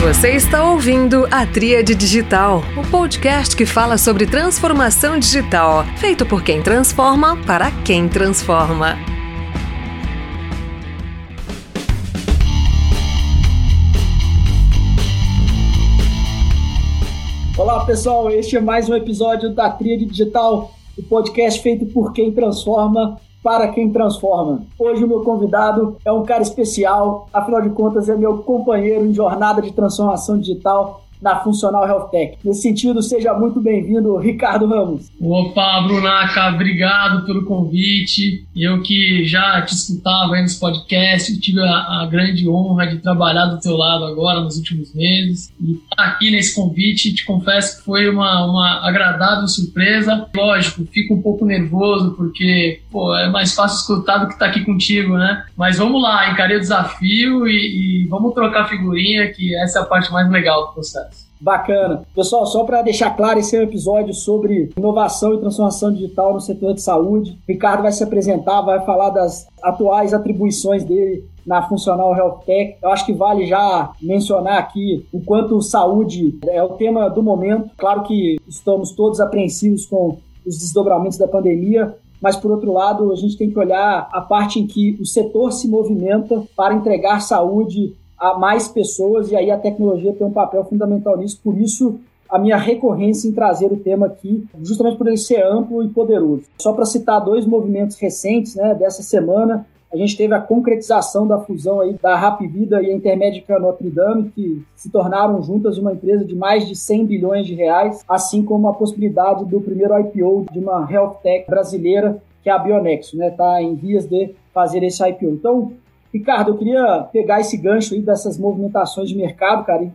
Você está ouvindo a Tríade Digital, o podcast que fala sobre transformação digital, feito por quem transforma para quem transforma. Olá pessoal, este é mais um episódio da Tríade Digital, o podcast feito por quem transforma para quem transforma. Hoje o meu convidado é um cara especial, afinal de contas é meu companheiro em jornada de transformação digital na Funcional Health Tech. Nesse sentido, seja muito bem-vindo, Ricardo Ramos. Opa, Brunaca, obrigado pelo convite. Eu que já te escutava aí nos podcasts, tive a, a, grande honra de trabalhar do teu lado agora nos últimos meses. E estar tá aqui nesse convite, te confesso que foi uma, uma agradável surpresa. Lógico, fico um pouco nervoso porque pô, é mais fácil escutar do que estar tá aqui contigo, né? Mas vamos lá, encarei o desafio e, e vamos trocar figurinha, que essa é a parte mais legal do processo. Bacana. Pessoal, só para deixar claro, esse é um episódio sobre inovação e transformação digital no setor de saúde. O Ricardo vai se apresentar, vai falar das atuais atribuições dele na Funcional Health Tech. Eu acho que vale já mencionar aqui o quanto saúde é o tema do momento. Claro que estamos todos apreensivos com os desdobramentos da pandemia, mas por outro lado, a gente tem que olhar a parte em que o setor se movimenta para entregar saúde a mais pessoas e aí a tecnologia tem um papel fundamental nisso. Por isso, a minha recorrência em trazer o tema aqui, justamente por ele ser amplo e poderoso. Só para citar dois movimentos recentes né, dessa semana, a gente teve a concretização da fusão aí da Rapvida e a Intermédica Notre Dame, que se tornaram juntas uma empresa de mais de 100 bilhões de reais, assim como a possibilidade do primeiro IPO de uma health tech brasileira, que é a Bionexo, né? Está em vias de fazer esse IPO. Então, Ricardo, eu queria pegar esse gancho aí dessas movimentações de mercado, cara, e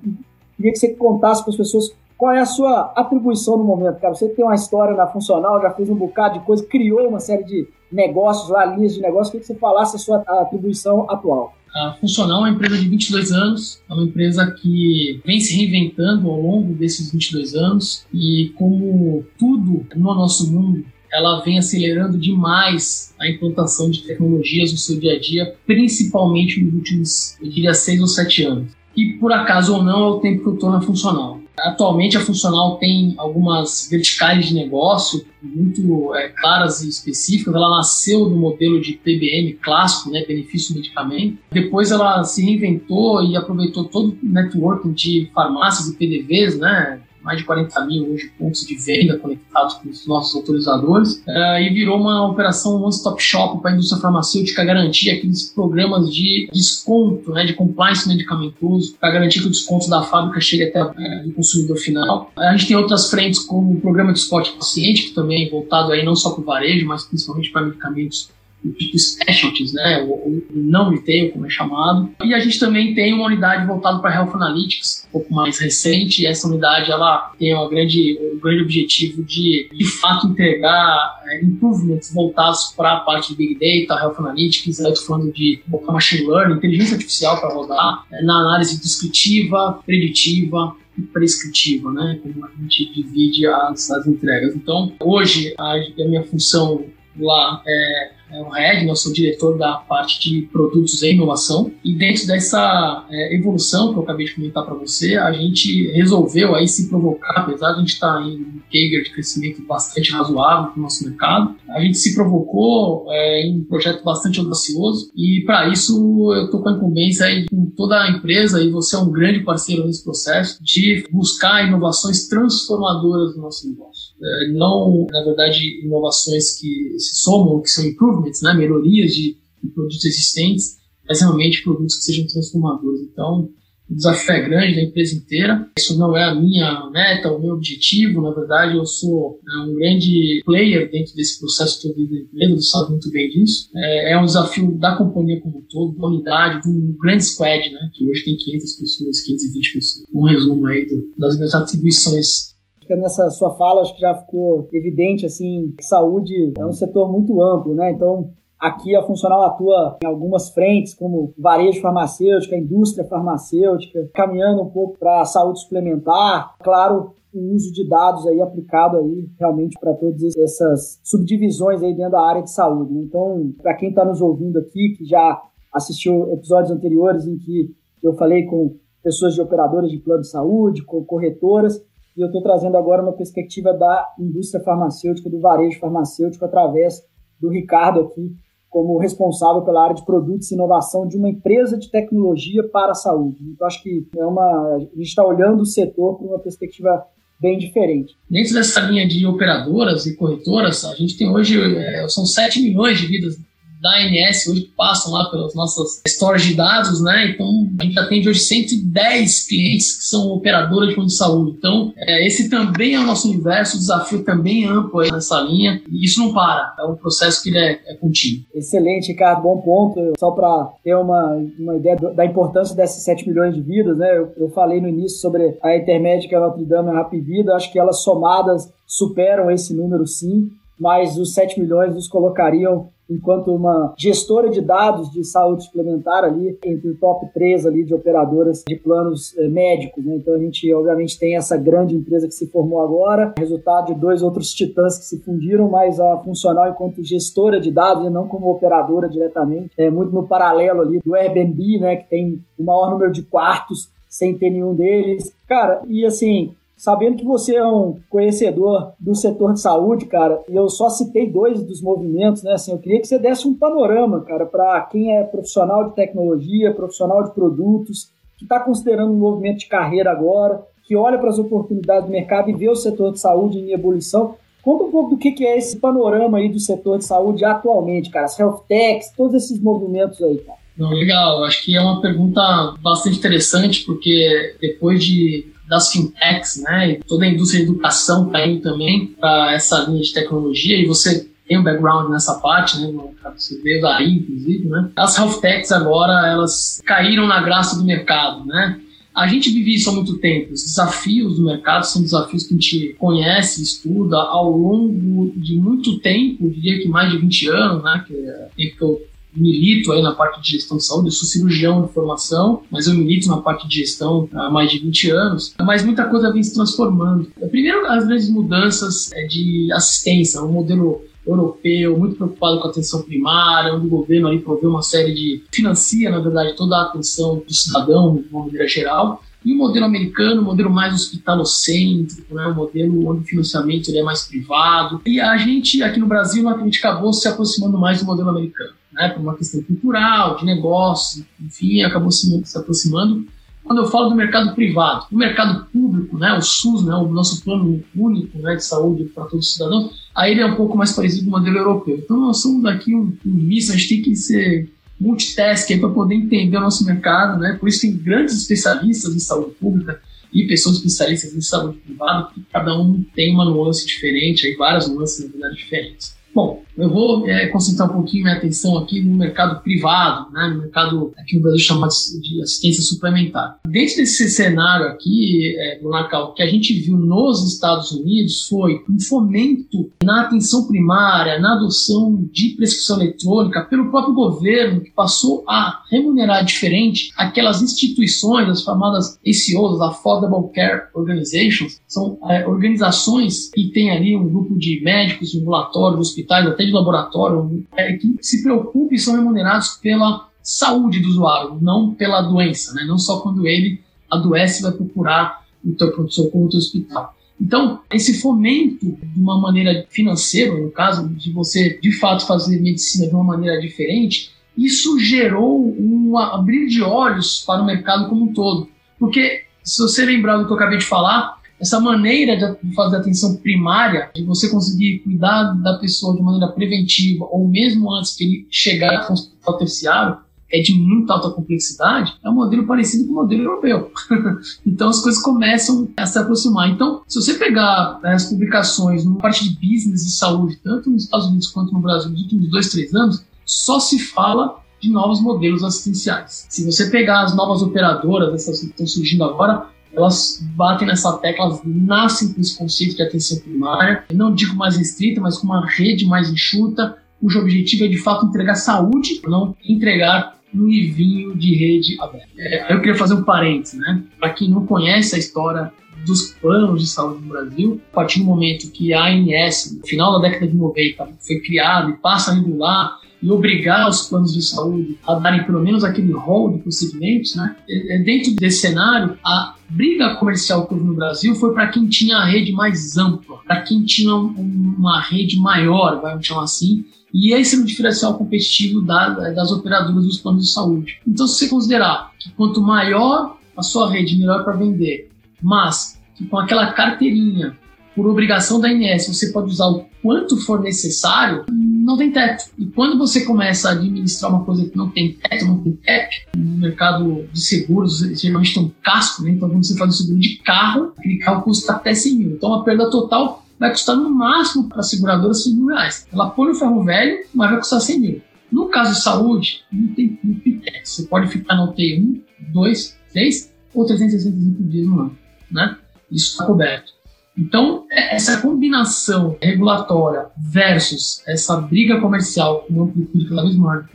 queria que você contasse para as pessoas qual é a sua atribuição no momento, cara. Você tem uma história na Funcional, já fez um bocado de coisa, criou uma série de negócios lá, linhas de negócio. Queria que você falasse a sua atribuição atual. A Funcional é uma empresa de 22 anos, é uma empresa que vem se reinventando ao longo desses 22 anos e como tudo no nosso mundo ela vem acelerando demais a implantação de tecnologias no seu dia a dia, principalmente nos últimos, eu diria, seis ou sete anos. E por acaso ou não, é o tempo que eu estou na Funcional. Atualmente a Funcional tem algumas verticais de negócio muito é, claras e específicas. Ela nasceu no modelo de PBM clássico, né, benefício medicamento. Depois ela se reinventou e aproveitou todo o networking de farmácias e PDVs, né, mais de 40 mil hoje pontos de venda conectados com os nossos autorizadores, uh, e virou uma operação one-stop shop para a indústria farmacêutica garantir aqueles programas de desconto, né, de compliance medicamentoso, para garantir que o desconto da fábrica chegue até uh, o consumidor final. A gente tem outras frentes como o programa de esporte paciente, que também é voltado aí não só para o varejo, mas principalmente para medicamentos tipo specialties, né, o, não retail, como é chamado. E a gente também tem uma unidade voltada para Health Analytics, um pouco mais recente. E essa unidade ela tem uma grande, um grande objetivo de, de fato, entregar é, improvements voltados para a parte de Big Data, Health Analytics. Eu estou falando de Machine Learning, inteligência artificial para rodar, é, na análise descritiva, preditiva, e prescritiva, né? Como a gente divide as, as entregas. Então, hoje, a, a minha função lá é é o Red, né, eu sou diretor da parte de produtos e inovação. E dentro dessa é, evolução que eu acabei de comentar para você, a gente resolveu aí se provocar, apesar de a gente estar tá em um Kager de crescimento bastante razoável para o nosso mercado, a gente se provocou é, em um projeto bastante audacioso e para isso eu estou com a incumbência aí com toda a empresa e você é um grande parceiro nesse processo de buscar inovações transformadoras no nosso negócio. É, não, na verdade, inovações que se somam, que são improvements, né, melhorias de, de produtos existentes, mas realmente produtos que sejam transformadores. Então, o desafio é grande da empresa inteira. Isso não é a minha meta, o meu objetivo. Na verdade, eu sou né, um grande player dentro desse processo todo da empresa, você sabe muito bem disso. É, é, um desafio da companhia como um todo, da unidade, de um grande squad, né, que hoje tem 500 pessoas, 520 pessoas. Um resumo aí das minhas atribuições nessa sua fala acho que já ficou evidente assim que saúde é um setor muito amplo, né? Então aqui a funcional atua em algumas frentes como varejo farmacêutico, indústria farmacêutica, caminhando um pouco para a saúde suplementar, claro o uso de dados aí aplicado aí realmente para todas essas subdivisões aí dentro da área de saúde. Né? Então, para quem está nos ouvindo aqui, que já assistiu episódios anteriores em que eu falei com pessoas de operadoras de plano de saúde, corretoras, e eu estou trazendo agora uma perspectiva da indústria farmacêutica, do varejo farmacêutico, através do Ricardo aqui, como responsável pela área de produtos e inovação de uma empresa de tecnologia para a saúde. Então, acho que é uma, a gente está olhando o setor por uma perspectiva bem diferente. Dentro dessa linha de operadoras e corretoras, a gente tem hoje, é, são 7 milhões de vidas da ANS hoje passam lá pelas nossas stores de dados, né? Então a gente atende hoje 110 clientes que são operadoras de plano de saúde. Então é, esse também é o nosso universo, o desafio também é amplo aí nessa linha e isso não para, é um processo que é, é contínuo. Excelente, Ricardo, bom ponto. Só para ter uma, uma ideia da importância desses 7 milhões de vidas, né? Eu, eu falei no início sobre a Intermédica, Notre Dame e a Rapvida, acho que elas somadas superam esse número sim, mas os 7 milhões nos colocariam enquanto uma gestora de dados de saúde suplementar ali, entre o top 3 ali de operadoras de planos eh, médicos. Né? Então a gente, obviamente, tem essa grande empresa que se formou agora, resultado de dois outros titãs que se fundiram, mas a funcional enquanto gestora de dados e não como operadora diretamente, é muito no paralelo ali do Airbnb, né, que tem o maior número de quartos sem ter nenhum deles. Cara, e assim, Sabendo que você é um conhecedor do setor de saúde, cara, e eu só citei dois dos movimentos, né? Assim, eu queria que você desse um panorama, cara, para quem é profissional de tecnologia, profissional de produtos, que está considerando um movimento de carreira agora, que olha para as oportunidades do mercado e vê o setor de saúde em ebulição. Conta um pouco do que é esse panorama aí do setor de saúde atualmente, cara, as health techs, todos esses movimentos aí, cara. Não, legal, acho que é uma pergunta bastante interessante, porque depois de das fintechs, né? E toda a indústria de educação está indo também para essa linha de tecnologia e você tem um background nessa parte, né? Você veio daí, inclusive, né? As health techs agora, elas caíram na graça do mercado, né? A gente vive isso há muito tempo. Os desafios do mercado são desafios que a gente conhece, estuda ao longo de muito tempo, diria que mais de 20 anos, né? Que é tempo que eu milito aí na parte de gestão de saúde, eu sou cirurgião de formação, mas eu milito na parte de gestão há mais de 20 anos, mas muita coisa vem se transformando. Primeiro, as grandes mudanças é de assistência, um modelo europeu, muito preocupado com a atenção primária, onde o governo ali provê uma série de... financia, na verdade, toda a atenção do cidadão, de uma maneira geral, e o modelo americano, o modelo mais hospitalocêntrico, né, um modelo onde o financiamento ele é mais privado. E a gente, aqui no Brasil, a gente acabou se aproximando mais do modelo americano né, por uma questão cultural, de negócio, enfim, acabou se, se aproximando. Quando eu falo do mercado privado, o mercado público, né, o SUS, né, o nosso plano único né, de saúde para todos os cidadãos, aí ele é um pouco mais parecido com o modelo europeu. Então nós somos aqui um, um misto, a gente tem que ser multitask para poder entender o nosso mercado, né? Por isso tem grandes especialistas em saúde pública e pessoas especialistas em saúde privada, que cada um tem uma nuance diferente, aí várias nuances na verdade diferentes. Bom, eu vou é, concentrar um pouquinho minha atenção aqui no mercado privado, né, no mercado aqui no Brasil chamado de assistência suplementar. Dentro desse cenário aqui, é, o que a gente viu nos Estados Unidos foi um fomento na atenção primária, na adoção de prescrição eletrônica pelo próprio governo, que passou a remunerar diferente aquelas instituições, as chamadas ACOs, Affordable Care Organizations, são é, organizações que têm ali um grupo de médicos, de ambulatório, de hospitais, até de laboratório, é, que se preocupam e são remunerados pela saúde do usuário, não pela doença, né? não só quando ele adoece vai procurar o teu pronto-socorro, o teu hospital. Então, esse fomento de uma maneira financeira, no caso, de você de fato fazer medicina de uma maneira diferente, isso gerou um abrir de olhos para o mercado como um todo. Porque, se você lembrar do que eu acabei de falar, essa maneira de fazer atenção primária, de você conseguir cuidar da pessoa de maneira preventiva, ou mesmo antes que ele chegar ao hospital terciário, é de muita alta complexidade, é um modelo parecido com o modelo europeu. então as coisas começam a se aproximar. Então, se você pegar né, as publicações na parte de business e saúde, tanto nos Estados Unidos quanto no Brasil, nos últimos dois, três anos, só se fala de novos modelos assistenciais. Se você pegar as novas operadoras, essas que estão surgindo agora, elas batem nessa tecla, elas nascem com esse conceito de atenção primária, não digo mais restrita, mas com uma rede mais enxuta, cujo objetivo é de fato entregar saúde, não entregar um livinho de rede aberta. É, eu queria fazer um parênteses, né? Para quem não conhece a história dos planos de saúde no Brasil, a partir do momento que a ANS, no final da década de 90, foi criada e passa a regular e obrigar os planos de saúde a darem pelo menos aquele rol de procedimentos, né? É, é, dentro desse cenário, a briga comercial que houve no Brasil foi para quem tinha a rede mais ampla, para quem tinha uma rede maior, vamos chamar assim, e esse é o diferencial competitivo das operadoras dos planos de saúde. Então, se você considerar que quanto maior a sua rede, melhor para vender, mas que com aquela carteirinha, por obrigação da INS, você pode usar o quanto for necessário, não tem teto. E quando você começa a administrar uma coisa que não tem teto, não tem teto, no mercado de seguros, geralmente tem um casco, né? então quando você faz um seguro de carro, aquele carro custa até 100 mil. Então a perda total vai custar no máximo para a seguradora 100 mil reais. Ela põe no ferro velho, mas vai custar 100 mil. No caso de saúde, não tem, não tem teto. Você pode ficar na UTI 1, 2, 3 ou 365 dias no ano. Né? Isso está coberto. Então, é, essa combinação regulatória versus essa briga comercial com uma amplitude cada vez maior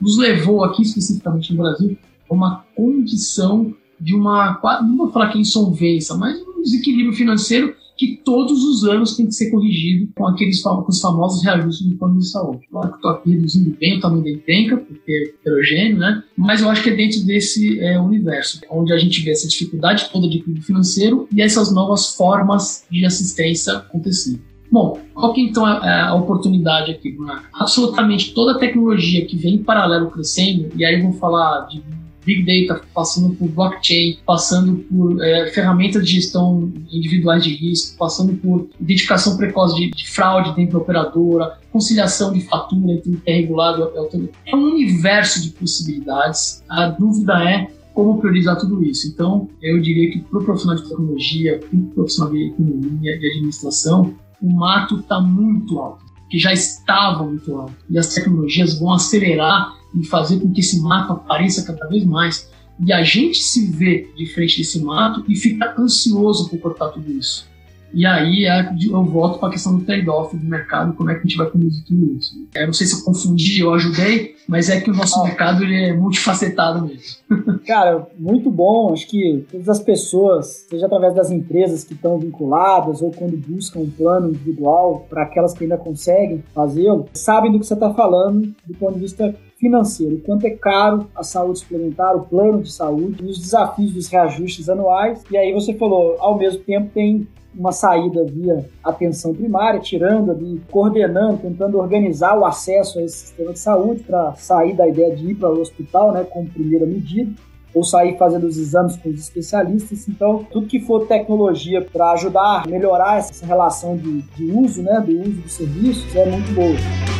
nos levou aqui, especificamente no Brasil, a uma condição de uma, não vou falar que insolvência, mas um desequilíbrio financeiro que todos os anos tem que ser corrigido com aqueles com os famosos reajustes do plano de saúde. Claro que estou aqui reduzindo bem o tamanho da encrenca, porque é heterogêneo, né? Mas eu acho que é dentro desse é, universo, onde a gente vê essa dificuldade toda de equilíbrio financeiro e essas novas formas de assistência acontecendo. Bom, qual que então é a oportunidade aqui, Bruno? Absolutamente toda a tecnologia que vem em paralelo crescendo, e aí vamos falar de Big Data, passando por blockchain, passando por é, ferramentas de gestão individuais de risco, passando por identificação precoce de, de fraude dentro da operadora, conciliação de fatura entre o que é regulado e o autônomo. É um universo de possibilidades. A dúvida é como priorizar tudo isso. Então, eu diria que para o profissional de tecnologia, para o profissional de economia e administração, o mato está muito alto, que já estava muito alto. E as tecnologias vão acelerar e fazer com que esse mato apareça cada vez mais. E a gente se vê de frente desse mato e fica ansioso por cortar tudo isso. E aí é eu volto para a questão do trade-off do mercado, como é que a gente vai conduzir tudo isso. Eu não sei se eu confundi, eu ajudei, mas é que o nosso ah. mercado ele é multifacetado mesmo. Cara, muito bom. Acho que todas as pessoas, seja através das empresas que estão vinculadas ou quando buscam um plano individual, para aquelas que ainda conseguem fazê-lo, sabem do que você está falando do ponto de vista financeiro, o quanto é caro a saúde suplementar, o plano de saúde, os desafios dos reajustes anuais. E aí você falou, ao mesmo tempo tem uma saída via atenção primária, tirando ali, coordenando, tentando organizar o acesso a esse sistema de saúde para sair da ideia de ir para o hospital, né, como primeira medida ou sair fazendo os exames com os especialistas. Então, tudo que for tecnologia para ajudar a melhorar essa relação de, de uso, né, do uso dos serviços, é muito boa.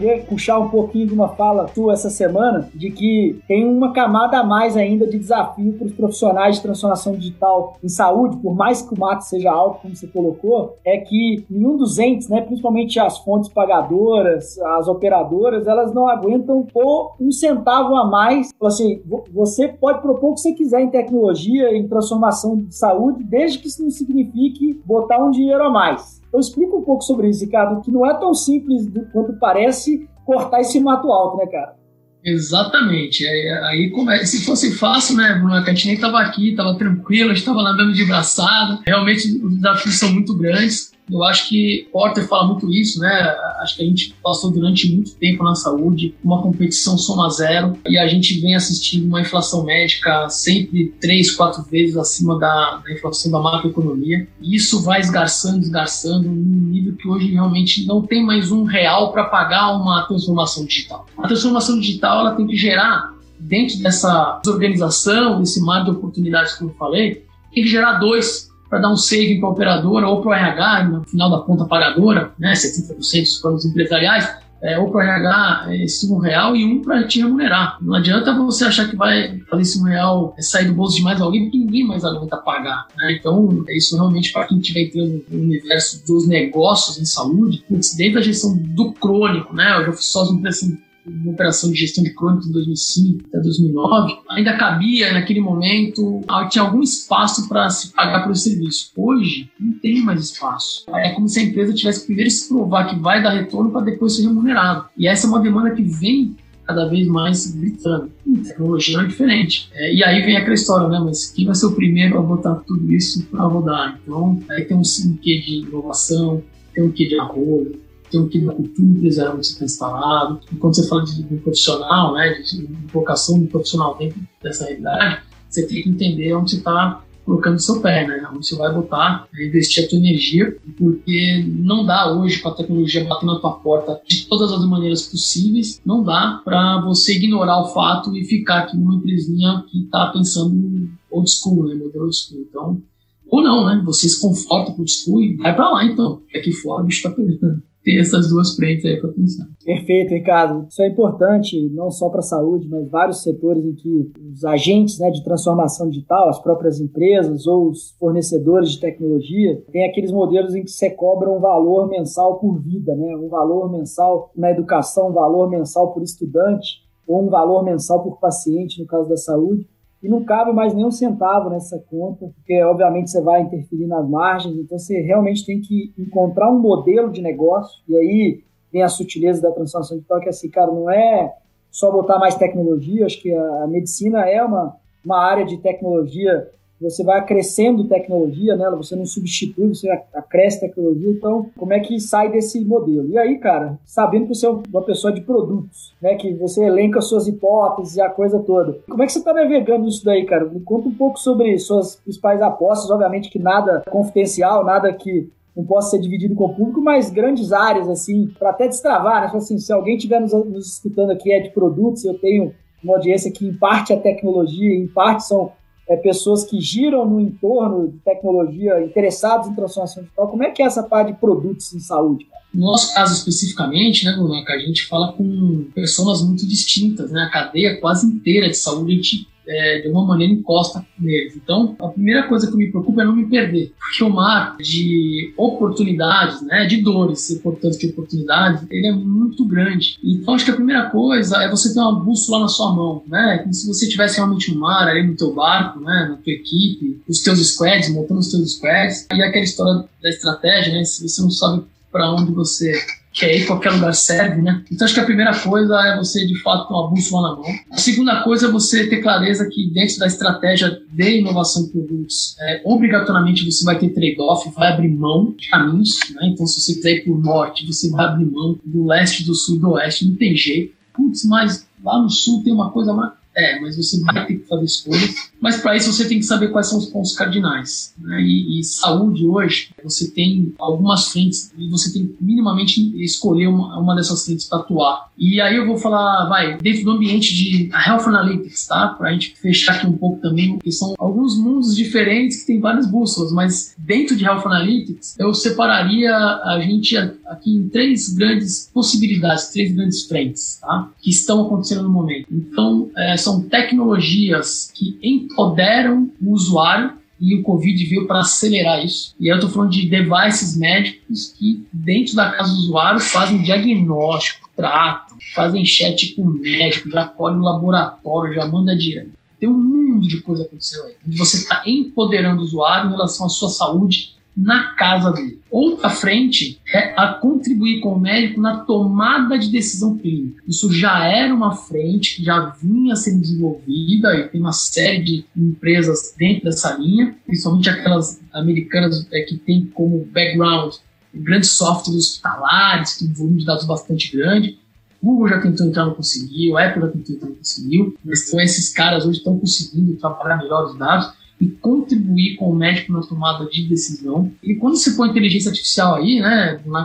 Queria puxar um pouquinho de uma fala tua essa semana, de que tem uma camada a mais ainda de desafio para os profissionais de transformação digital em saúde, por mais que o mato seja alto, como você colocou, é que nenhum dos entes, né, principalmente as fontes pagadoras, as operadoras, elas não aguentam por um centavo a mais. Assim, você pode propor o que você quiser em tecnologia, em transformação de saúde, desde que isso não signifique botar um dinheiro a mais. Então explica um pouco sobre isso, Ricardo, que não é tão simples quanto parece cortar esse mato alto, né, cara? Exatamente. Aí, aí se fosse fácil, né, Bruno? A gente nem estava aqui, estava tranquilo, estava andando de braçada. Realmente os desafios são muito grandes. Eu acho que Porter fala muito isso, né? Acho que a gente passou durante muito tempo na saúde uma competição soma zero e a gente vem assistindo uma inflação médica sempre três, quatro vezes acima da, da inflação da macroeconomia. E isso vai esgarçando, esgarçando, num nível que hoje realmente não tem mais um real para pagar uma transformação digital. A transformação digital ela tem que gerar dentro dessa organização, desse mar de oportunidades que eu falei, tem que gerar dois para dar um saving para a operadora ou para o RH, no final da conta pagadora, né, 70% dos planos empresariais, é, ou para o RH esse um real e um para te remunerar. Não adianta você achar que vai fazer esse um real é, sair do bolso de mais alguém, porque ninguém mais aguenta pagar. Né? Então, é isso realmente para quem estiver entrando no universo dos negócios em saúde, desde a gestão do crônico, né? Eu já uma assim, uma operação de gestão de crônicos em 2005 até 2009, ainda cabia naquele momento, ah, tinha algum espaço para se pagar pelo serviço. Hoje, não tem mais espaço. É como se a empresa tivesse que primeiro se provar que vai dar retorno para depois ser remunerado. E essa é uma demanda que vem cada vez mais gritando. E tecnologia não é diferente. É, e aí vem aquela história, né? Mas quem vai ser o primeiro a botar tudo isso para rodar? Então, aí tem um, um quê de inovação, tem um quê de arroz, tem um da cultura empresarial você está instalado. E quando você fala de, de um profissional, né? De, de vocação um profissional dentro dessa realidade, você tem que entender onde você está colocando seu pé, né? Onde você vai botar, né, investir a tua energia, porque não dá hoje com a tecnologia batendo na tua porta de todas as maneiras possíveis, não dá para você ignorar o fato e ficar aqui numa empresinha que está pensando old school, né? Modelo old school. Então, ou não, né? Você se conforta com o school e vai para lá então. Aqui fora o bicho tá pegando ter essas duas frentes aí para pensar. Perfeito, Ricardo. Isso é importante não só para a saúde, mas vários setores em que os agentes né, de transformação digital, as próprias empresas ou os fornecedores de tecnologia, tem aqueles modelos em que você cobra um valor mensal por vida, né? um valor mensal na educação, um valor mensal por estudante, ou um valor mensal por paciente, no caso da saúde e não cabe mais nem um centavo nessa conta, porque obviamente você vai interferir nas margens, então você realmente tem que encontrar um modelo de negócio, e aí vem a sutileza da transformação digital, que é assim, cara, não é só botar mais tecnologia, acho que a, medicina é uma, uma área de tecnologia você vai acrescendo tecnologia nela, você não substitui, você acresce tecnologia. Então, como é que sai desse modelo? E aí, cara, sabendo que você é uma pessoa de produtos, né, que você elenca suas hipóteses e a coisa toda. Como é que você está navegando isso daí, cara? Me conta um pouco sobre suas principais apostas. Obviamente que nada confidencial, nada que não possa ser dividido com o público, mas grandes áreas, assim, para até destravar, né? Assim, se alguém estiver nos, nos escutando aqui é de produtos, eu tenho uma audiência que em parte é tecnologia, em parte são é, pessoas que giram no entorno de tecnologia interessados em transformação digital. Como é que é essa parte de produtos em saúde? No nosso caso especificamente, né, Brunaca, a gente fala com pessoas muito distintas, né? A cadeia quase inteira de saúde a gente é, de alguma maneira encosta neles. Então, a primeira coisa que me preocupa é não me perder, porque o mar de oportunidades, né, de dores, portanto de oportunidades, ele é muito grande. Então, acho que a primeira coisa é você ter uma bússola na sua mão, né, como se você tivesse realmente um mar ali no teu barco, né, na tua equipe, os teus squads, montando os teus squads, e aquela história da estratégia, né, se você não sabe para onde você que aí qualquer lugar serve, né? Então acho que a primeira coisa é você de fato ter uma bússola na mão. A segunda coisa é você ter clareza que dentro da estratégia de inovação de produtos, é, obrigatoriamente você vai ter trade-off, vai abrir mão de caminhos, né? Então se você quiser ir por norte, você vai abrir mão do leste, do sul, do oeste, não tem jeito. Putz, mas lá no sul tem uma coisa mais é, mas você vai ter que fazer escolhas. Mas para isso você tem que saber quais são os pontos cardinais. Né? E, e, saúde hoje, você tem algumas frentes e você tem minimamente escolher uma, uma dessas frentes para atuar. E aí eu vou falar, vai, dentro do ambiente de Health Analytics, tá? Para a gente fechar aqui um pouco também, porque são alguns mundos diferentes que tem várias bússolas, mas dentro de Health Analytics eu separaria a gente aqui em três grandes possibilidades, três grandes frentes, tá? Que estão acontecendo no momento. Então, é, são tecnologias que empoderam o usuário e o Covid veio para acelerar isso. E eu estou falando de devices médicos que, dentro da casa do usuário, fazem diagnóstico, tratam, fazem chat com o médico, já colhe no laboratório, já manda direto. Tem um mundo de coisa acontecendo aí. Você está empoderando o usuário em relação à sua saúde na casa dele. Outra frente é a contribuir com o médico na tomada de decisão clínica. Isso já era uma frente que já vinha sendo desenvolvida e tem uma série de empresas dentro dessa linha, principalmente aquelas americanas é, que têm como background grandes softwares hospitalares, que tem um volume de dados bastante grande. Google já tentou entrar, não conseguiu, Apple já tentou entrar, não conseguiu. Então, esses caras hoje estão conseguindo trabalhar melhor os dados e contribuir com o médico na tomada de decisão. E quando você põe inteligência artificial aí, né, na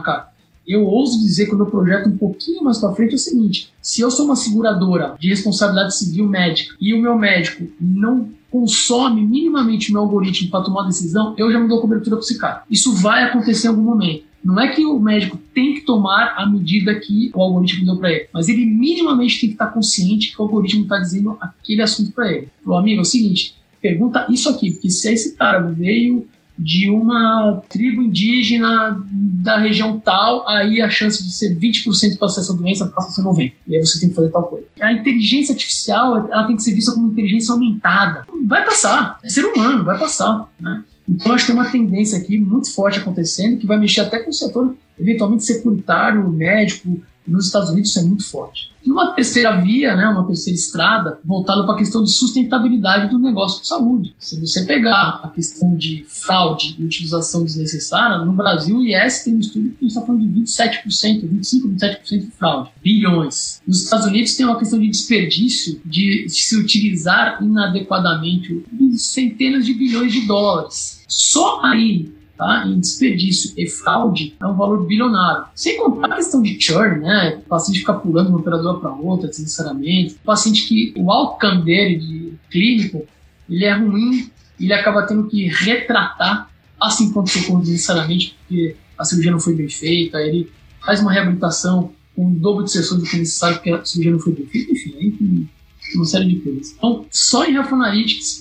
eu ouso dizer que o meu projeto um pouquinho mais para frente é o seguinte: se eu sou uma seguradora de responsabilidade civil médica e o meu médico não consome minimamente o meu algoritmo para tomar decisão, eu já me dou cobertura cara. Isso vai acontecer em algum momento. Não é que o médico tem que tomar a medida que o algoritmo deu para ele, mas ele minimamente tem que estar consciente que o algoritmo está dizendo aquele assunto para ele. Falou, amigo, é o seguinte, pergunta isso aqui, porque se esse cara veio de uma tribo indígena da região tal, aí a chance de ser 20% para essa doença passa a ser 90%. E aí você tem que fazer tal coisa. A inteligência artificial ela tem que ser vista como inteligência aumentada. Vai passar. É ser humano, vai passar. Né? Então acho que tem uma tendência aqui muito forte acontecendo que vai mexer até com o setor eventualmente securitário, médico, Nos Estados Unidos isso é muito forte. E uma terceira via, né, uma terceira estrada, voltada para a questão de sustentabilidade do negócio de saúde. Se você pegar a questão de fraude e utilização desnecessária, no Brasil o IES tem um estudo que está falando de 27%, 25%, 27% de fraude. Bilhões. Nos Estados Unidos tem uma questão de desperdício, de se utilizar inadequadamente de centenas de bilhões de dólares. Só aí tá? em desperdício e fraude é um valor bilionário. Sem contar a questão de churn, né? O paciente ficar pulando de uma operadora para outra, desnecessariamente. O paciente que o outcome dele de clínico, ele é ruim, ele acaba tendo que retratar assim quanto socorro desnecessariamente, porque a cirurgia não foi bem feita, ele faz uma reabilitação com um dobro de sessões do que necessário porque a cirurgia não foi bem feita, enfim, uma série de coisas. Então, só em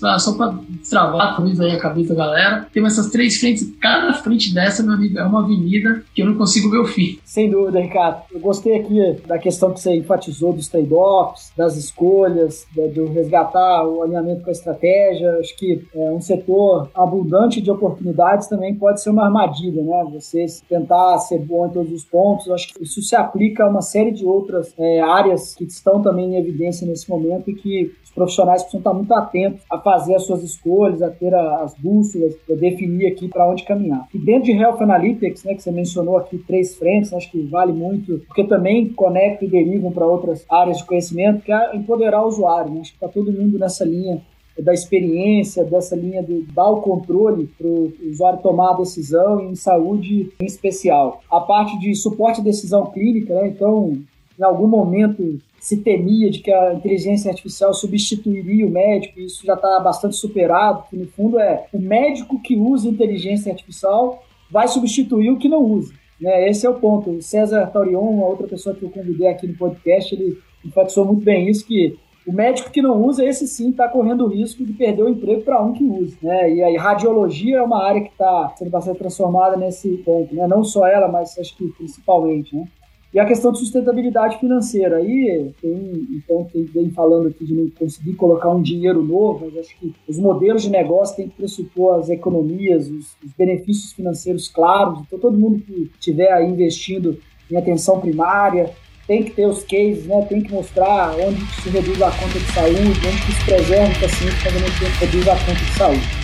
pra, só para travar talvez aí a cabeça da galera, tem essas três frentes. Cada frente dessa, meu amigo, é uma avenida que eu não consigo ver o fim. Sem dúvida, Ricardo. Eu gostei aqui da questão que você enfatizou dos trade-offs, das escolhas, do resgatar o alinhamento com a estratégia. Acho que é, um setor abundante de oportunidades também pode ser uma armadilha, né? Você tentar ser bom em todos os pontos. Acho que isso se aplica a uma série de outras é, áreas que estão também em evidência nesse momento que os profissionais precisam estar muito atentos a fazer as suas escolhas, a ter as bússolas, a definir aqui para onde caminhar. E dentro de Health Analytics, né, que você mencionou aqui três frentes, acho que vale muito, porque também conecta e derivam para outras áreas de conhecimento, que é empoderar o usuário. Né? Acho que está todo mundo nessa linha da experiência, dessa linha de dar o controle para o usuário tomar a decisão em saúde em especial. A parte de suporte à decisão clínica, né? então, em algum momento se temia de que a inteligência artificial substituiria o médico, e isso já está bastante superado, que no fundo é o médico que usa inteligência artificial vai substituir o que não usa. Né? Esse é o ponto. O César Taurion, uma outra pessoa que eu convidei aqui no podcast, ele enfatizou muito bem isso, que o médico que não usa, esse sim está correndo o risco de perder o emprego para um que usa. Né? E a radiologia é uma área que está sendo bastante transformada nesse ponto. Né? Não só ela, mas acho que principalmente. Né? E a questão de sustentabilidade financeira. Aí, tem, então, tem vem falando aqui de não conseguir colocar um dinheiro novo, mas acho que os modelos de negócio têm que pressupor as economias, os, os benefícios financeiros claros. Então, todo mundo que estiver aí investindo em atenção primária, tem que ter os cases, né? tem que mostrar onde se reduz a conta de saúde, onde se preserva o paciente quando não reduz a conta de saúde.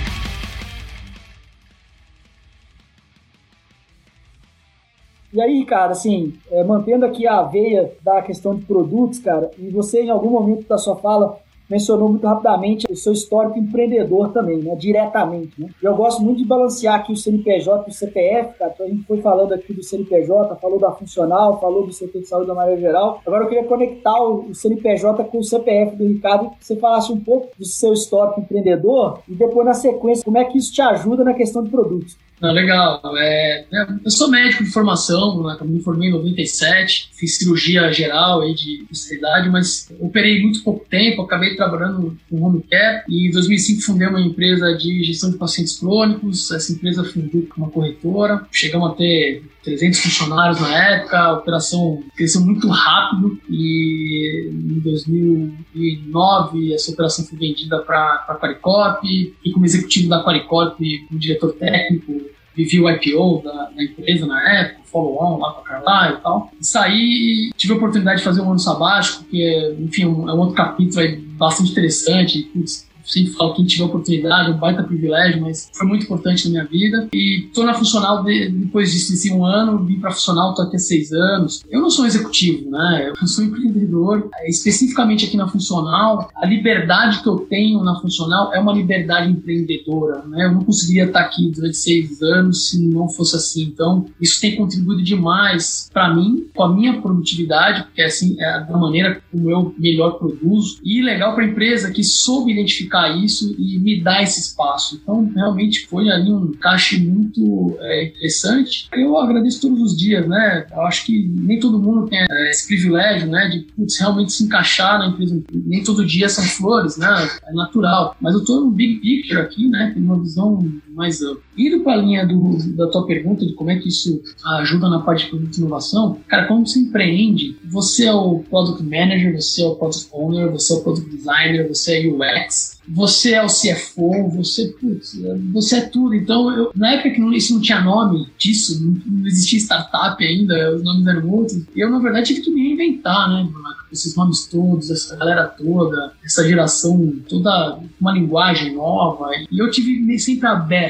E aí, cara, assim, é, mantendo aqui a veia da questão de produtos, cara, e você em algum momento da sua fala mencionou muito rapidamente o seu histórico empreendedor também, né? Diretamente, né? Eu gosto muito de balancear aqui o CNPJ e o CPF, cara. Então a gente foi falando aqui do CNPJ, falou da funcional, falou do setor de saúde da maneira geral. Agora eu queria conectar o CNPJ com o CPF do Ricardo, que você falasse um pouco do seu histórico empreendedor e depois na sequência como é que isso te ajuda na questão de produtos. Não, legal. É, é, eu sou médico de formação, né, me formei em 97, fiz cirurgia geral aí de especialidade, mas operei muito pouco tempo, acabei trabalhando com home care e em 2005 fundei uma empresa de gestão de pacientes crônicos. Essa empresa fundou uma corretora, chegamos a ter 300 funcionários na época, a operação cresceu muito rápido e em 2009 essa operação foi vendida para a Qualicorp e como executivo da Qualicorp, como diretor técnico, vivi o IPO da, da empresa na época, follow-on lá com a e tal. E saí tive a oportunidade de fazer um ano sabático, que é, enfim, é um outro capítulo aí bastante interessante. Putz, sempre falo quem tiver oportunidade, é um baita privilégio, mas foi muito importante na minha vida. E tô na funcional de, depois disso, desse um ano, vim para funcional, tô aqui há seis anos. Eu não sou executivo, né? Eu sou empreendedor. Especificamente aqui na funcional, a liberdade que eu tenho na funcional é uma liberdade empreendedora, né? Eu não conseguiria estar aqui durante seis anos se não fosse assim. Então, isso tem contribuído demais para mim, com a minha produtividade, porque assim é da maneira como eu melhor produzo. E legal para a empresa que soube identificar isso e me dar esse espaço. Então, realmente foi ali um caixa muito é, interessante. Eu agradeço todos os dias, né? Eu acho que nem todo mundo tem é, esse privilégio, né, de putz, realmente se encaixar na empresa. Nem todo dia são flores, né? É natural. Mas eu tô no big picture aqui, né? Tem uma visão mais amplo. Indo para a linha do, da tua pergunta de como é que isso ajuda na parte de produto e inovação, cara, quando você empreende, você é o Product Manager, você é o Product Owner, você é o Product Designer, você é UX, você é o CFO, você, putz, você é tudo. Então, eu, na época que não, isso não tinha nome disso, não, não, existia startup ainda, os nomes eram outros, eu, na verdade, tive que me reinventar, né? Esses nomes todos, essa galera toda, essa geração toda, uma linguagem nova. E eu tive sempre aberto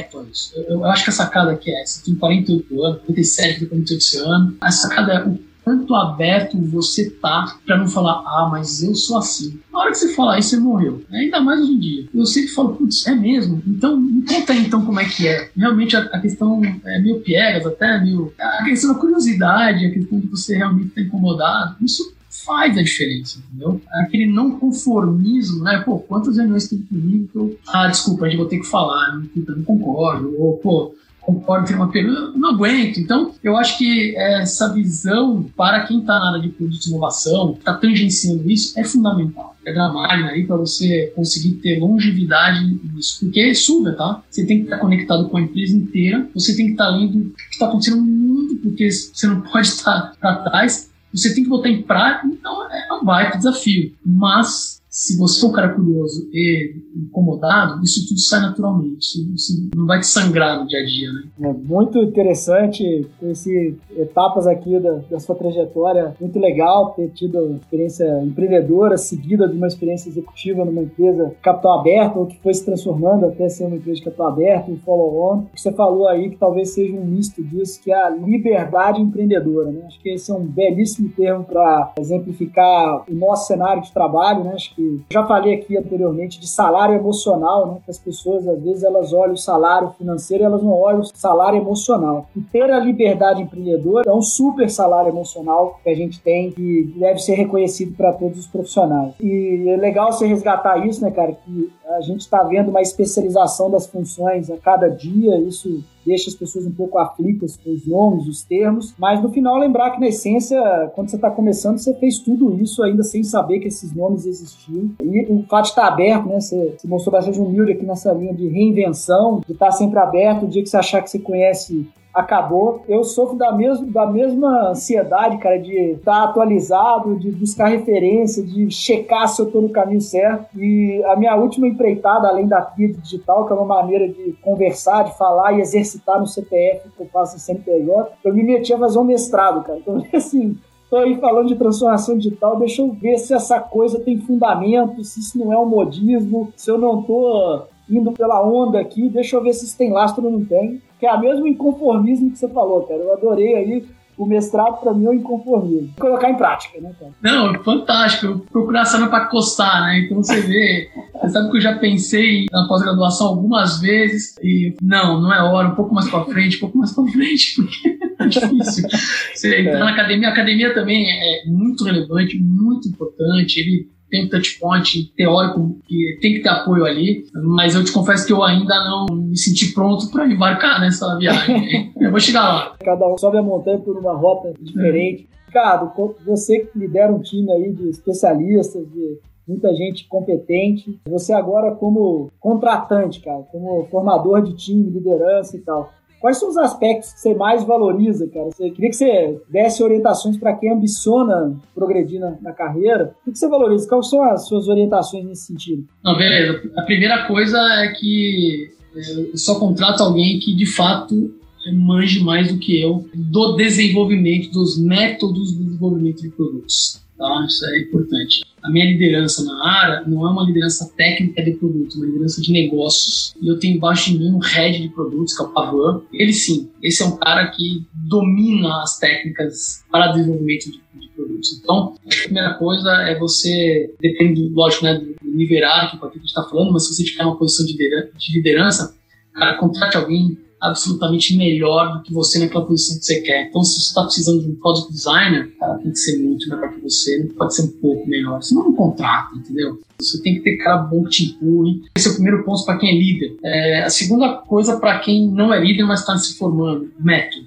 Eu, eu acho que a sacada aqui é essa. Tenho 48 anos, 47, 48 anos. A sacada é o quanto aberto você tá para não falar, ah, mas eu sou assim. Na hora que você falar isso, você morreu. Ainda mais hoje em dia. Eu sempre falo, putz, é mesmo? Então, me conta aí então como é que é. Realmente a, a questão é meio piegas, até meio. A questão da curiosidade, a questão de você realmente estar tá incomodado, isso faz a diferença, entendeu? Aquele não conformismo, né? Pô, quantas reuniões teve comigo que eu. Ah, desculpa, gente vou ter que falar, não, não concordo. Ou, pô, concordo ter uma pergunta, não aguento. Então, eu acho que essa visão para quem está na área de produto de inovação, está tangenciando isso, é fundamental. É da máquina aí para você conseguir ter longevidade nisso. Porque suga, tá? Você tem que estar conectado com a empresa inteira, você tem que estar lendo o que está acontecendo no mundo, porque você não pode estar para trás. Você tem que botar em prática, então é um baita desafio. Mas se você for um cara curioso e incomodado, isso tudo sai naturalmente. Isso não vai te sangrar no dia a dia, né? É muito interessante conhecer etapas aqui da, da sua trajetória. Muito legal ter tido experiência empreendedora seguida de uma experiência executiva numa empresa capital aberto ou que foi se transformando até ser uma empresa de capital aberto, um follow-on. Você falou aí que talvez seja um misto disso, que é a liberdade empreendedora. Né? Acho que esse é um belíssimo termo para exemplificar o nosso cenário de trabalho. Né? Acho que que já falei aqui anteriormente de salário emocional, né? Que as pessoas às vezes elas olham o salário financeiro e elas não olham o salário emocional. E ter a liberdade empreendedora é um super salário emocional que a gente tem que deve ser reconhecido para todos os profissionais. E é legal você resgatar isso, né, cara? Que a gente está vendo uma especialização das funções a cada dia. Isso deixa as pessoas um pouco aflitas com os nomes, os termos, mas no final lembrar que na essência, quando você está começando, você fez tudo isso ainda sem saber que esses nomes existiam. E o fato de estar aberto, né? Você, você mostrou bastante humilde aqui nessa linha de reinvenção, de estar sempre aberto, o dia que você achar que você conhece acabou. Eu sofro da, mesma da mesma ansiedade, cara, de estar atualizado, de buscar referência, de checar se eu estou no caminho certo. E a minha última empreitada, além da trilha digital, que é uma maneira de conversar, de falar e exercitar no CPF, que eu faço em CNPJ, eu me meti a fazer um mestrado, cara. Então, assim, Estou aí falando de transformação digital, deixa eu ver se essa coisa tem fundamento, se isso não é um modismo, se eu não estou indo pela onda aqui, deixa eu ver se isso tem lastro ou não tem que é o mesmo inconformismo que você falou, cara. Eu adorei aí o mestrado para mim é o inconformismo. Colocar em prática, né, cara? Não, fantástico. Procurar saber para costar, né? Então você vê, você sabe que eu já pensei na pós-graduação algumas vezes e não, não é hora, um pouco mais para frente, um pouco mais para frente, porque é difícil. Você entrar é. na academia, a academia também é muito relevante, muito importante. Ele tem um touchpoint teórico que tem que ter apoio ali, mas eu te confesso que eu ainda não me senti pronto para embarcar nessa viagem. eu vou chegar lá. Cada um sobe a montanha por uma rota diferente. É. Ricardo, você que lidera um time aí de especialistas, de muita gente competente, você agora como contratante, cara, como formador de time, liderança e tal. Quais são os aspectos que você mais valoriza, cara? Eu queria que você desse orientações para quem ambiciona progredir na, na, carreira. O que você valoriza? Quais são as suas orientações nesse sentido? Não, beleza. A primeira coisa é que eu só contrato alguém que de fato manje mais do que eu do desenvolvimento, dos métodos do desenvolvimento de produtos. Tá? Isso é importante a minha liderança na área não é uma liderança técnica de produto, é uma liderança de negócios. E eu tenho embaixo de mim um head de produtos, que é o Pavan. Ele sim, esse é um cara que domina as técnicas para desenvolvimento de, de produtos. Então, a primeira coisa é você, depende, lógico, né, do nível hierárquico que a gente está falando, mas se você tiver uma posição de liderança, cara, contrate alguém absolutamente melhor do que você naquela posição que você quer. Então, se você está precisando de um product designer, cara, tem que ser muito melhor que você, pode ser um pouco melhor. Senão não contrata, entendeu? Você tem que ter cara bom que te empurre. Esse é o primeiro ponto para quem é líder. É, a segunda coisa para quem não é líder, mas está se formando, método.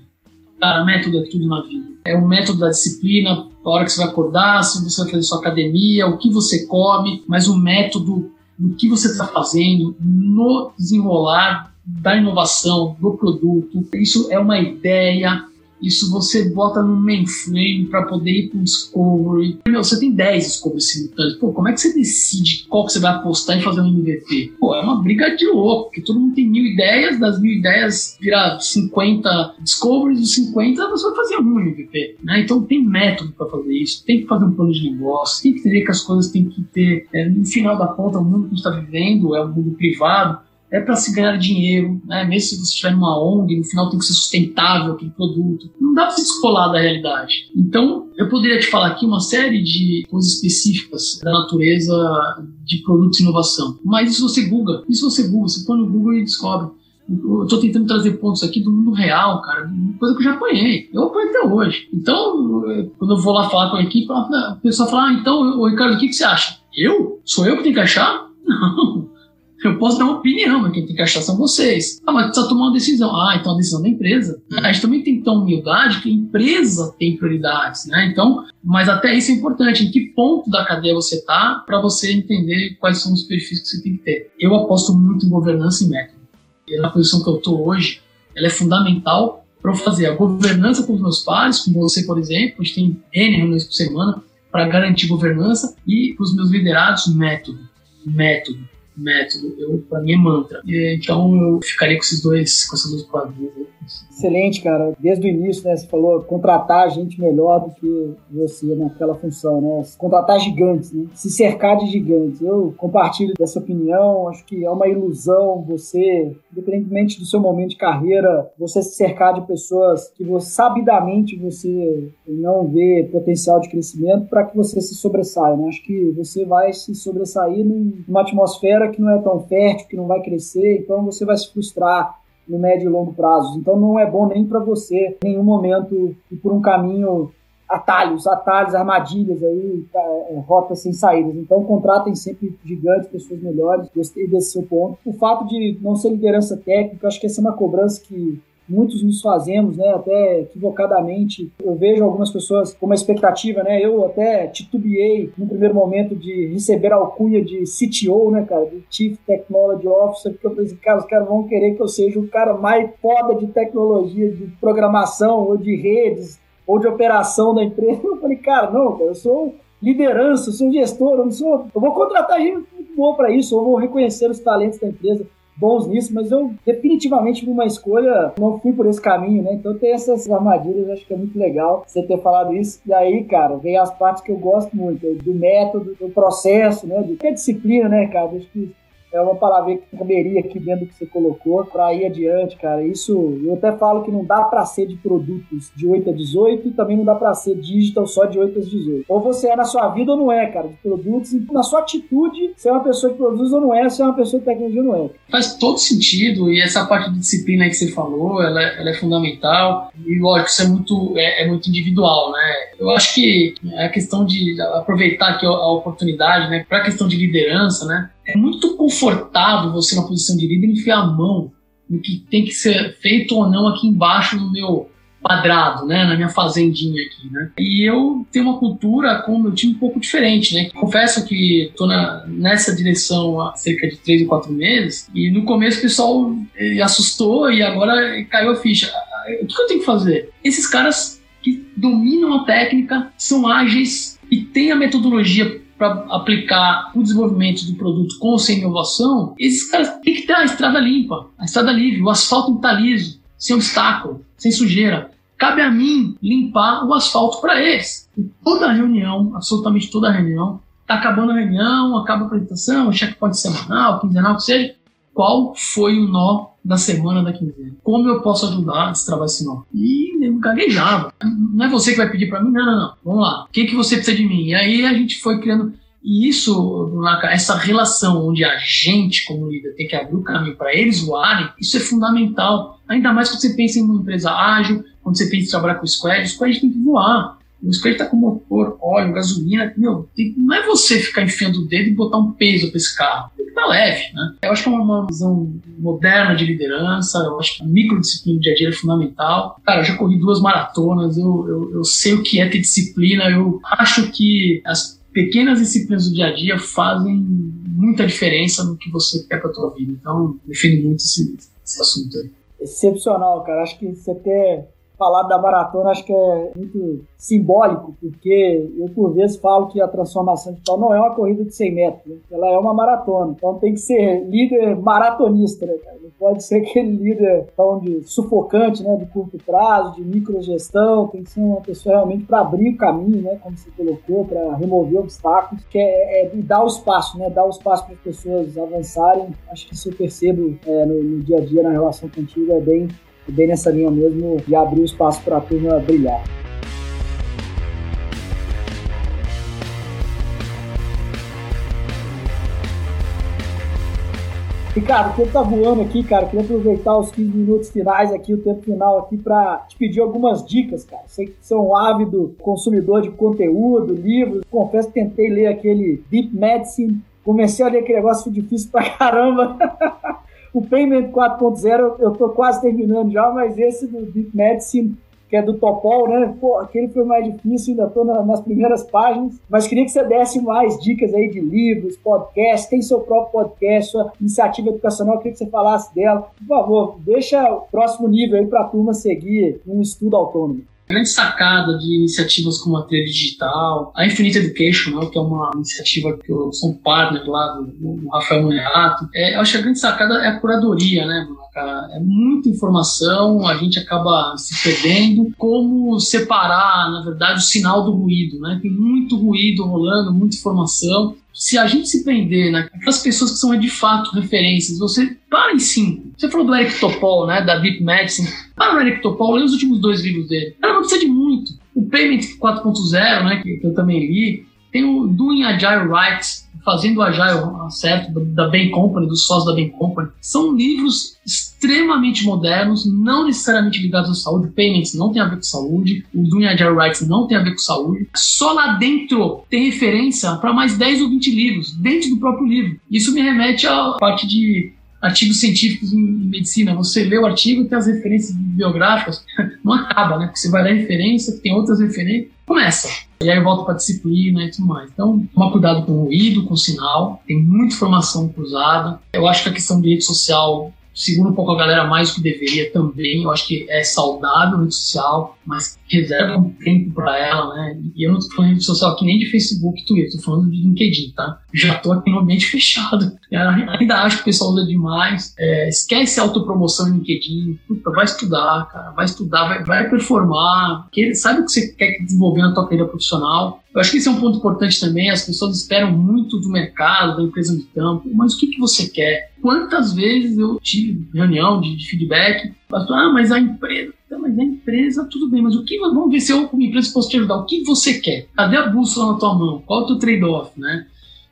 Cara, método é tudo na vida. É o método da disciplina, a hora que você vai acordar, se você vai fazer sua academia, o que você come, mas o método do que você está fazendo no desenrolar da inovação, do produto. Isso é uma ideia, isso você bota no mainframe para poder ir para um discovery. Meu, você tem 10 discoveries simultâneos. Pô, como é que você decide qual que você vai apostar em fazer um MVP? Pô, é uma briga de louco, porque todo mundo tem mil ideias, das mil ideias virar 50 discoveries, dos 50 você vai fazer um MVP. Né? Então tem método para fazer isso, tem que fazer um plano de negócio, tem que entender que as coisas têm que ter, é, no final da conta, o mundo que a gente está vivendo é um mundo privado, é para se ganhar dinheiro, né? mesmo se você estiver numa ONG, no final tem que ser sustentável aquele produto. Não dá para se descolar da realidade. Então, eu poderia te falar aqui uma série de coisas específicas da natureza de produtos e inovação. Mas isso você Google, isso você Google, você põe no Google e descobre. Eu estou tentando trazer pontos aqui do mundo real, cara, coisa que eu já apanhei. Eu apanhei até hoje. Então, quando eu vou lá falar com a equipe, o pessoal fala: ah, então, Ricardo, o que, que você acha? Eu? Sou eu que tenho que achar? Eu posso dar uma opinião, mas quem tem que achar são vocês. Ah, mas precisa tomar uma decisão. Ah, então a decisão da empresa. A gente também tem que ter humildade que a empresa tem prioridades, né? Então, mas até isso é importante. Em que ponto da cadeia você está para você entender quais são os perfis que você tem que ter. Eu aposto muito em governança e método. E na posição que eu estou hoje, ela é fundamental para eu fazer a governança com os meus pares, com você, por exemplo. A gente tem N reuniões por semana para garantir governança e para os meus liderados, método. Método método. Eu, pra mim é mantra. E, então eu ficaria com esses dois, com essas duas palavras. Excelente, cara. Desde o início, né, você falou contratar gente melhor do que você naquela função, né? Contratar gigantes, né? Se cercar de gigantes. Eu compartilho dessa opinião. Acho que é uma ilusão você, independentemente do seu momento de carreira, você se cercar de pessoas que você, sabidamente você não vê potencial de crescimento para que você se sobressaia, né? Acho que você vai se sobressair numa atmosfera que não é tão fértil, que não vai crescer, então você vai se frustrar no médio e longo prazo. Então não é bom nem para você, em nenhum momento, ir por um caminho atalhos, atalhos, armadilhas aí, tá, é, rotas sem saídas. Então contratem sempre gigantes, pessoas melhores. Gostei desse seu ponto. O fato de não ser liderança técnica, acho que essa é uma cobrança que muitos nos fazemos, né, até equivocadamente. Eu vejo algumas pessoas com uma expectativa, né, eu até titubeei no primeiro momento de receber a alcunha de CTO, né, cara, de Chief Technology Officer, porque eu pensei, cara, os caras vão querer que eu seja o cara mais foda de tecnologia, de programação ou de redes ou de operação da empresa. Eu falei, cara, não, cara, eu sou liderança, eu sou gestor, eu não sou. Eu vou contratar gente muito boa para isso, eu vou reconhecer os talentos da empresa bons nisso, mas eu definitivamente numa escolha não fui por esse caminho, né? Então tem essas armadilhas, acho que é muito legal você ter falado isso. E aí, cara, vem as partes que eu gosto muito, do método, do processo, né? De que é disciplina, né, cara? Acho que é uma palavra que caberia aqui dentro que você colocou para ir adiante, cara. Isso, eu até falo que não dá para ser de produtos de 8 a 18 e também não dá para ser digital só de 8 a 18. Ou você é na sua vida ou não é, cara, de produtos. Na sua atitude, se é uma pessoa que produz ou não é, se é uma pessoa de tecnologia ou não é. Faz todo sentido e essa parte de disciplina que você falou, ela, é, ela é fundamental. E lógico, isso é muito, é, é muito individual, né? Eu acho que a questão de aproveitar aqui a oportunidade, né, para a questão de liderança, né? É muito confortável você, na posição de líder, enfiar a mão no que tem que ser feito ou não aqui embaixo no meu quadrado, né, na minha fazendinha aqui, né? E eu tenho uma cultura com o meu time um pouco diferente, né? Confesso que estou nessa direção há cerca de três ou quatro meses e no começo o pessoal eh, assustou e agora caiu a ficha. O que eu tenho que fazer? Esses caras que dominam a técnica, são ágeis e têm a metodologia para aplicar o desenvolvimento do produto com ou sem inovação, esses caras têm que ter a estrada limpa, a estrada livre, o asfalto está liso, sem obstáculo, sem sujeira. Cabe a mim limpar o asfalto para eles. E toda reunião, absolutamente toda reunião, está acabando a reunião, acaba a apresentação, o checkpoint semanal, quinzenal, que seja, qual foi o nó da semana da quinzena? Como eu posso ajudar a destravar esse nó? E eu gaguejava. Não é você que vai pedir para mim, não, não, não. Vamos lá. O que, que você precisa de mim? E aí a gente foi criando. E isso, essa relação onde a gente, como líder, tem que abrir o caminho para eles voarem, isso é fundamental. Ainda mais quando você pensa em uma empresa ágil, quando você pensa em trabalhar com o squad, o squad tem que voar. O squad está com motor, óleo, gasolina. Meu, tem, não é você ficar enfiando o dedo e botar um peso para esse carro tá leve, né? Eu acho que é uma visão moderna de liderança, eu acho que a microdisciplina do dia a dia é fundamental. Cara, eu já corri duas maratonas, eu, eu, eu sei o que é ter disciplina, eu acho que as pequenas disciplinas do dia a dia fazem muita diferença no que você quer para a tua vida. Então, defendo muito esse, esse assunto aí. Excepcional, cara. Acho que você ter falado da maratona acho que é muito simbólico, porque eu por vezes falo que a transformação digital não é uma corrida de 100 metros, né? ela é uma maratona. Então tem que ser líder maratonista, né, cara? Não pode ser aquele líder tão de sufocante, né, de curto prazo, de microgestão, tem que ser uma pessoa realmente para abrir o caminho, né, como você colocou, para remover obstáculos, que é, é, dar o espaço, né, dar o espaço para as pessoas avançarem. Acho que isso eu percebo é, no, no dia a dia, na relação contigo, é bem bem nessa linha mesmo de abrir o espaço para a turma brilhar. Ricardo, o tempo tá voando aqui, cara. Queria aproveitar os 15 minutos finais aqui, o tempo final aqui, para te pedir algumas dicas, cara. Sei que você é um ávido consumidor de conteúdo, livros. Confesso que tentei ler aquele Deep Medicine. Comecei a ler aquele negócio difícil pra caramba. O Payment 4.0 eu estou quase terminando já, mas esse do Deep Medicine, que é do Topol, né? Pô, aquele foi mais difícil, ainda estou na, nas primeiras páginas. Mas queria que você desse mais dicas aí de livros, podcasts, tem seu próprio podcast, sua iniciativa educacional, queria que você falasse dela. Por favor, deixa o próximo nível aí para a turma seguir um estudo autônomo grande sacada de iniciativas como a Trilha Digital, a Infinite Education, né, que é uma iniciativa que eu sou um partner lá do, do Rafael Munerato, é, eu acho que a grande sacada é a curadoria, né, cara? É muita informação, a gente acaba se perdendo. Como separar, na verdade, o sinal do ruído, né? Tem muito ruído rolando, muita informação se a gente se prender naquelas pessoas que são de fato referências, você para em cinco. Você falou do Eric Topol, né, da Deep Medicine. Para no Eric Topol, lê os últimos dois livros dele. Ela não precisa de muito. O Payment 4.0, né, que, eu também li, tem o Doing Agile Right, Fazendo o Agile certo, da Bain Company, dos sócios da Bain Company. São livros extremamente modernos, não necessariamente ligados à saúde. Payments não tem a ver com saúde, o Doing Agile Rights não tem a ver com saúde. Só lá dentro tem referência para mais 10 ou 20 livros, dentro do próprio livro. Isso me remete à parte de artigos científicos em, medicina. Você lê o artigo e tem as referências bibliográficas, não acaba, né? Porque você vai ler referência, tem outras referências, começa. E aí volta para disciplina e tudo mais. Então, tomar cuidado com o ruído, com o sinal. Tem muita informação cruzada. Eu acho que a questão de rede social segura um pouco a galera mais do que deveria também. Eu acho que é saudável a rede social, mas reserva um tempo para ela, né? E eu não tô falando de rede social aqui nem de Facebook, Twitter, tô falando de LinkedIn, tá? Já tô aqui no ambiente fechado. Eu ainda acho que o pessoal usa demais. É, esquece a autopromoção no LinkedIn. Puta, vai estudar, cara. Vai estudar, vai, vai performar. Sabe o que você quer desenvolver na tua carreira profissional. Eu acho que esse é um ponto importante também. As pessoas esperam muito do mercado, da empresa de campo. Mas o que, que você quer? Quantas vezes eu tive reunião de, de feedback? Ah, mas a empresa então, mas a empresa, tudo bem, mas o que vamos ver se eu, como empresa, posso te ajudar? O que você quer? Cadê a bússola na tua mão? Qual é o teu trade-off, né?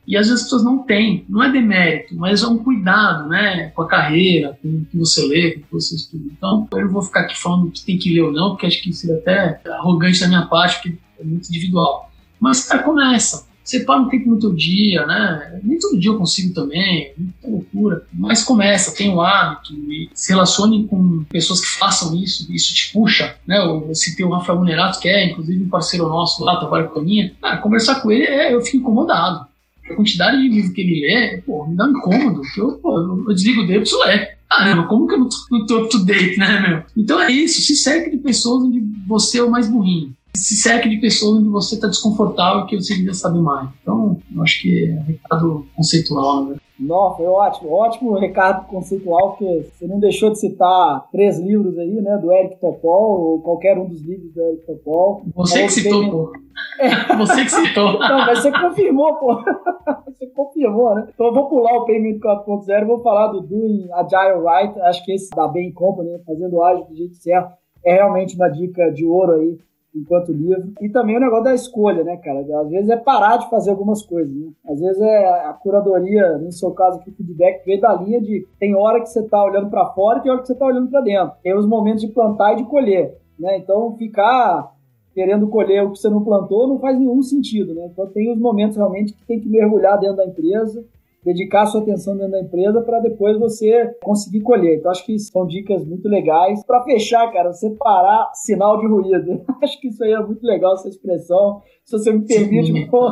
E às vezes as pessoas não têm, não é demérito, mas é um cuidado, né, com a carreira, com o que você lê, com o que você estuda. Então, eu não vou ficar aqui falando que tem que ler ou não, porque acho que seria até arrogante da minha parte, porque é muito individual. Mas, cara, começa separa um tempo no teu dia, né? Nem todo dia eu consigo também, muita loucura. Mas começa, tem o hábito e se relacione com pessoas que façam isso, isso te puxa, né? Eu citei o Rafael Munerato, que é inclusive um parceiro nosso lá, trabalha com a minha. Ah, conversar com ele, é, eu fico incomodado. A quantidade de livro que ele lê, pô, me dá um incômodo, que eu, pô, eu desligo dele e preciso ler. Caramba, como que eu não tô, não tô up to date, né, meu? Então é isso, se cerque de pessoas onde você é o mais burrinho se cerque de pessoas onde você está desconfortável que você devia saber mais. Então, eu acho que é um recado conceitual, né? Nossa, foi ótimo, ótimo recado conceitual, porque você não deixou de citar três livros aí, né, do Eric Topol, ou qualquer um dos livros do Eric Topol. Você que citou, pô. É. Você que citou. Não, mas você confirmou, pô. Você confirmou, né? Então eu vou pular o Payment 4.0, vou falar do Doing Agile Right, acho que esse da Bain Company, fazendo ágil do jeito certo, é realmente uma dica de ouro aí enquanto livro. E também o negócio da escolha, né, cara? Às vezes é parar de fazer algumas coisas, né? Às vezes é a curadoria, no seu caso aqui, o feedback veio da linha de tem hora que você tá olhando para fora e tem hora que você tá olhando para dentro. Tem os momentos de plantar e de colher, né? Então ficar querendo colher o que você não plantou não faz nenhum sentido, né? Então tem os momentos realmente que tem que mergulhar dentro da empresa dedicar sua atenção dentro da empresa para depois você conseguir colher. Então, acho que são dicas muito legais. Para fechar, cara, separar sinal de ruído. acho que isso aí é muito legal, essa expressão. Se você me permite, vou,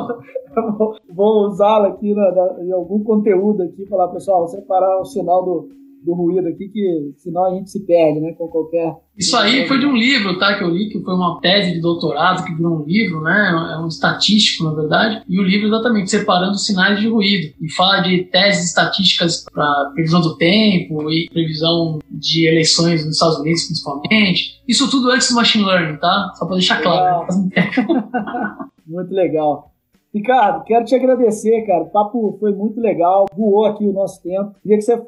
vou, vou usá-la aqui na, na, em algum conteúdo aqui, falar, pessoal, separar o sinal do, do ruído aqui, que senão a gente se perde, né? Com qualquer. Isso aí foi de um livro, tá? Que eu li, que foi uma tese de doutorado que virou um livro, né? É um estatístico, na verdade. E o livro, exatamente, separando sinais de ruído. E fala de teses estatísticas para previsão do tempo e previsão de eleições nos Estados Unidos, principalmente. Isso tudo antes do machine learning, tá? Só para deixar claro. Muito legal. Ricardo, quero te agradecer, cara. O papo foi muito legal, voou aqui o nosso tempo. Queria que você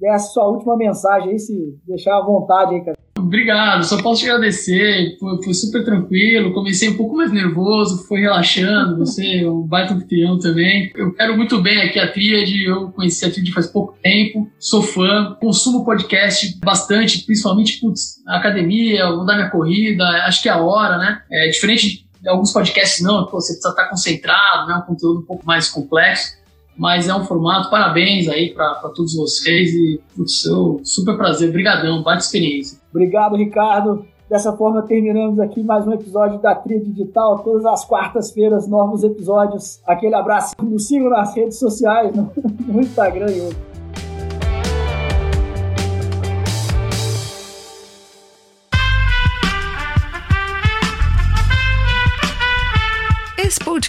desse sua última mensagem aí, se deixar à vontade aí, cara. Obrigado, só posso te agradecer. Foi, foi, super tranquilo. Comecei um pouco mais nervoso, foi relaxando. Você é um baita anfitrião também. Eu quero muito bem aqui a Tríade. Eu conheci a Tríade faz pouco tempo. Sou fã, consumo podcast bastante, principalmente putz, na academia, vou dar minha corrida. Acho que é a hora, né? É diferente alguns podcasts não, pô, você precisa estar concentrado, né? Um conteúdo um pouco mais complexo, mas é um formato, parabéns aí para todos vocês e putz, seu super prazer, brigadão, baita experiência. Obrigado, Ricardo. Dessa forma, terminamos aqui mais um episódio da Tria Digital. Todas as quartas-feiras, novos episódios. Aquele abraço. Nos sigam nas redes sociais, no, Instagram e outros.